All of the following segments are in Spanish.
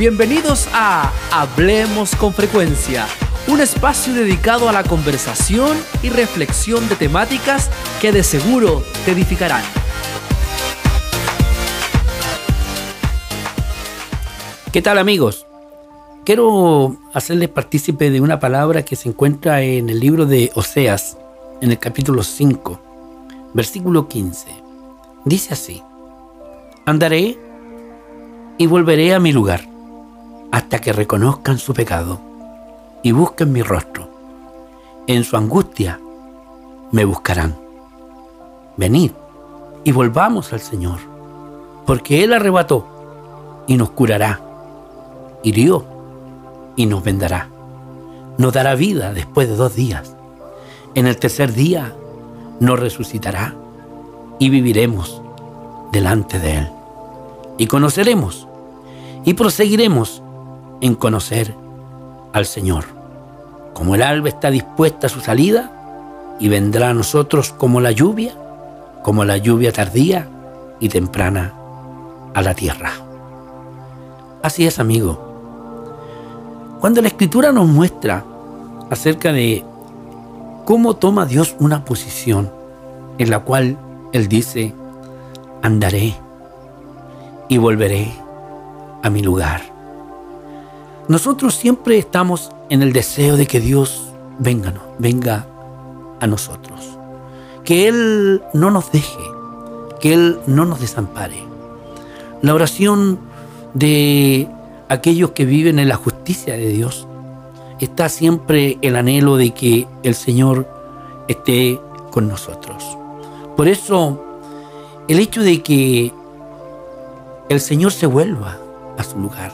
Bienvenidos a Hablemos con Frecuencia, un espacio dedicado a la conversación y reflexión de temáticas que de seguro te edificarán. ¿Qué tal amigos? Quiero hacerles partícipe de una palabra que se encuentra en el libro de Oseas, en el capítulo 5, versículo 15. Dice así, andaré y volveré a mi lugar hasta que reconozcan su pecado y busquen mi rostro. En su angustia me buscarán. Venid y volvamos al Señor, porque Él arrebató y nos curará, hirió y nos vendará. Nos dará vida después de dos días. En el tercer día nos resucitará y viviremos delante de Él. Y conoceremos y proseguiremos en conocer al Señor. Como el alba está dispuesta a su salida y vendrá a nosotros como la lluvia, como la lluvia tardía y temprana a la tierra. Así es, amigo. Cuando la escritura nos muestra acerca de cómo toma Dios una posición en la cual Él dice, andaré y volveré a mi lugar. Nosotros siempre estamos en el deseo de que Dios venga, venga a nosotros. Que Él no nos deje, que Él no nos desampare. La oración de aquellos que viven en la justicia de Dios está siempre el anhelo de que el Señor esté con nosotros. Por eso, el hecho de que el Señor se vuelva a su lugar,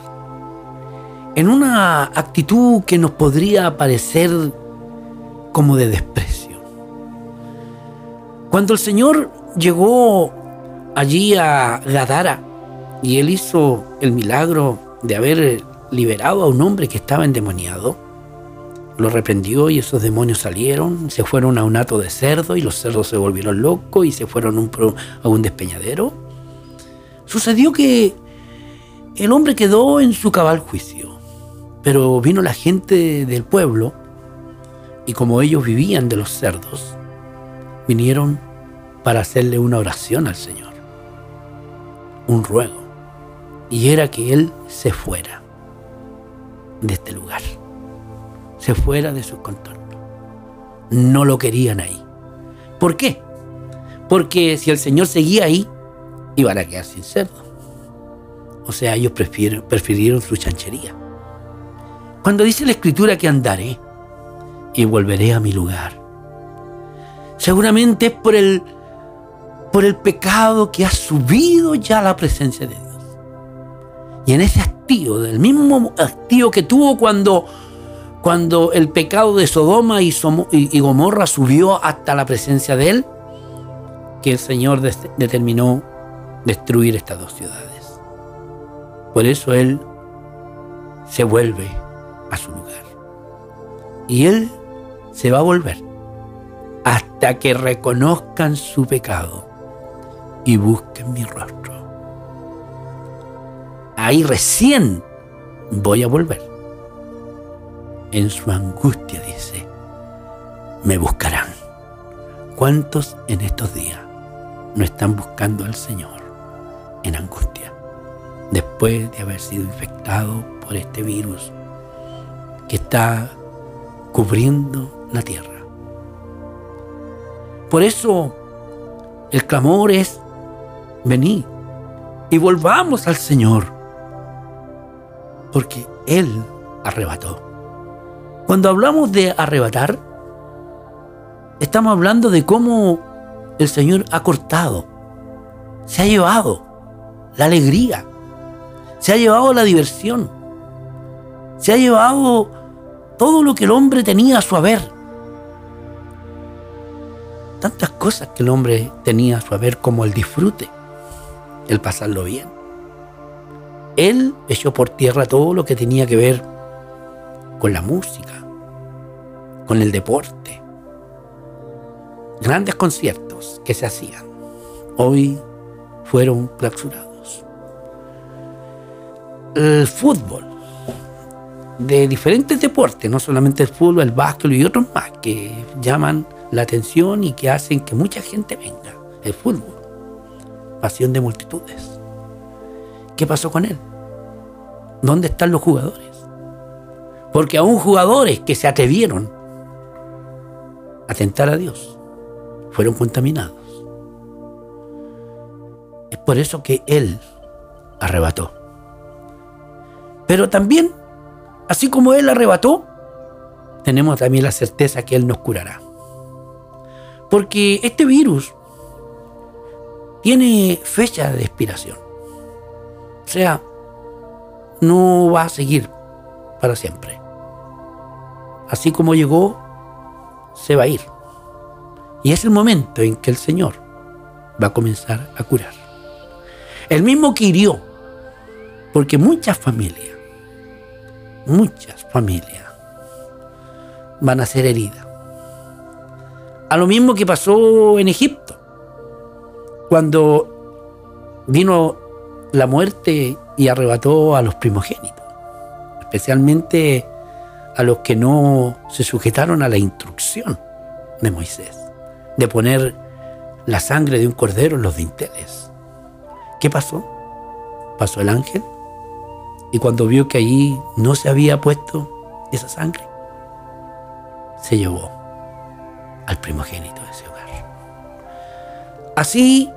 en una actitud que nos podría parecer como de desprecio. Cuando el Señor llegó allí a Gadara y él hizo el milagro de haber liberado a un hombre que estaba endemoniado, lo reprendió y esos demonios salieron, se fueron a un hato de cerdo y los cerdos se volvieron locos y se fueron a un despeñadero. Sucedió que el hombre quedó en su cabal juicio. Pero vino la gente del pueblo y como ellos vivían de los cerdos, vinieron para hacerle una oración al Señor, un ruego, y era que Él se fuera de este lugar, se fuera de su contorno. No lo querían ahí. ¿Por qué? Porque si el Señor seguía ahí, iban a quedar sin cerdo. O sea, ellos prefirieron su chanchería. Cuando dice la escritura que andaré y volveré a mi lugar, seguramente es por el, por el pecado que ha subido ya a la presencia de Dios. Y en ese hastío, del mismo hastío que tuvo cuando, cuando el pecado de Sodoma y, y Gomorra subió hasta la presencia de Él, que el Señor determinó destruir estas dos ciudades. Por eso Él se vuelve a su lugar. Y Él se va a volver hasta que reconozcan su pecado y busquen mi rostro. Ahí recién voy a volver. En su angustia dice, me buscarán. ¿Cuántos en estos días no están buscando al Señor en angustia después de haber sido infectado por este virus que está cubriendo la tierra. Por eso el clamor es, venid y volvamos al Señor, porque Él arrebató. Cuando hablamos de arrebatar, estamos hablando de cómo el Señor ha cortado, se ha llevado la alegría, se ha llevado la diversión, se ha llevado todo lo que el hombre tenía a su haber. Tantas cosas que el hombre tenía a su haber como el disfrute, el pasarlo bien. Él echó por tierra todo lo que tenía que ver con la música, con el deporte. Grandes conciertos que se hacían hoy fueron clausurados. el fútbol, de diferentes deportes, no solamente el fútbol, el básquet y otros más que llaman la atención y que hacen que mucha gente venga. El fútbol, pasión de multitudes. ¿Qué pasó con él? ¿Dónde están los jugadores? Porque aún jugadores que se atrevieron a tentar a Dios fueron contaminados. Es por eso que Él arrebató. Pero también, así como Él arrebató, tenemos también la certeza que Él nos curará. Porque este virus tiene fecha de expiración. O sea, no va a seguir para siempre. Así como llegó, se va a ir. Y es el momento en que el Señor va a comenzar a curar. El mismo que hirió, porque muchas familias, muchas familias van a ser heridas. A lo mismo que pasó en Egipto, cuando vino la muerte y arrebató a los primogénitos, especialmente a los que no se sujetaron a la instrucción de Moisés, de poner la sangre de un cordero en los dinteles. ¿Qué pasó? Pasó el ángel y cuando vio que allí no se había puesto esa sangre, se llevó al primogénito de ese hogar. Así,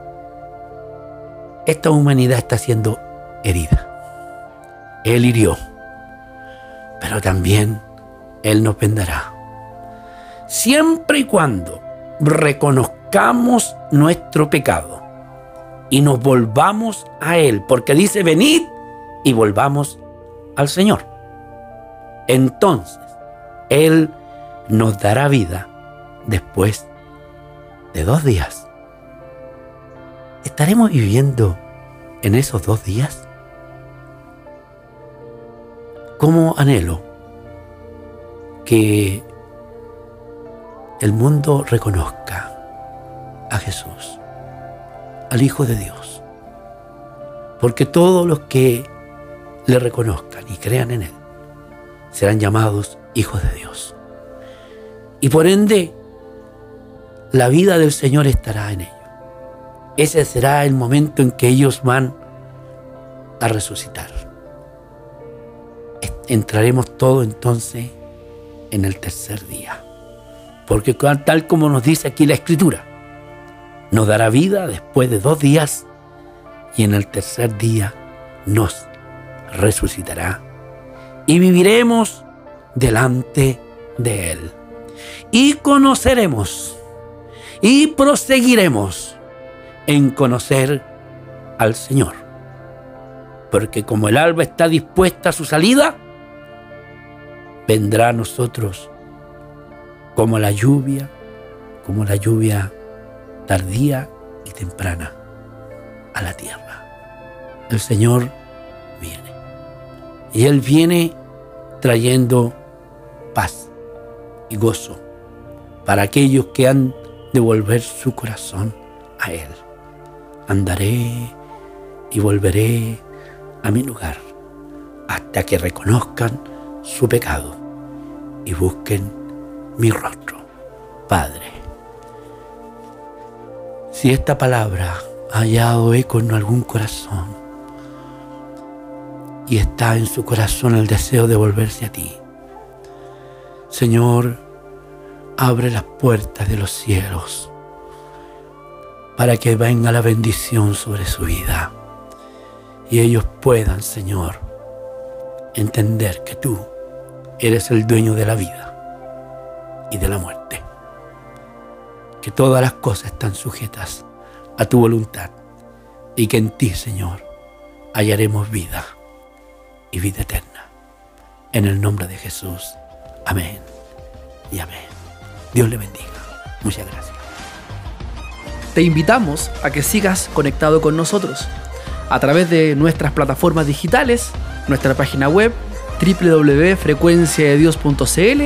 esta humanidad está siendo herida. Él hirió, pero también Él nos vendará. Siempre y cuando reconozcamos nuestro pecado y nos volvamos a Él, porque dice, venid y volvamos al Señor. Entonces, Él nos dará vida después de dos días. ¿Estaremos viviendo en esos dos días? ¿Cómo anhelo que el mundo reconozca a Jesús, al Hijo de Dios? Porque todos los que le reconozcan y crean en Él serán llamados hijos de Dios. Y por ende, la vida del Señor estará en ellos. Ese será el momento en que ellos van a resucitar. Entraremos todo entonces en el tercer día. Porque tal como nos dice aquí la Escritura, nos dará vida después de dos días y en el tercer día nos resucitará y viviremos delante de Él. Y conoceremos y proseguiremos en conocer al Señor. Porque como el alba está dispuesta a su salida, vendrá a nosotros como la lluvia, como la lluvia tardía y temprana a la tierra. El Señor. Y Él viene trayendo paz y gozo para aquellos que han devolver su corazón a Él. Andaré y volveré a mi lugar hasta que reconozcan su pecado y busquen mi rostro. Padre, si esta palabra ha hallado eco en algún corazón y está en su corazón el deseo de volverse a ti, Señor, abre las puertas de los cielos para que venga la bendición sobre su vida y ellos puedan, Señor, entender que tú eres el dueño de la vida y de la muerte, que todas las cosas están sujetas a tu voluntad y que en ti, Señor, hallaremos vida y vida eterna. En el nombre de Jesús. Amén y amén. Dios le bendiga. Muchas gracias. Te invitamos a que sigas conectado con nosotros a través de nuestras plataformas digitales, nuestra página web www.frecuenciadedios.cl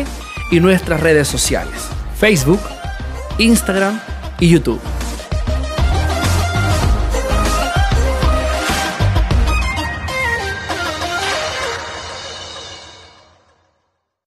y nuestras redes sociales, Facebook, Instagram y YouTube.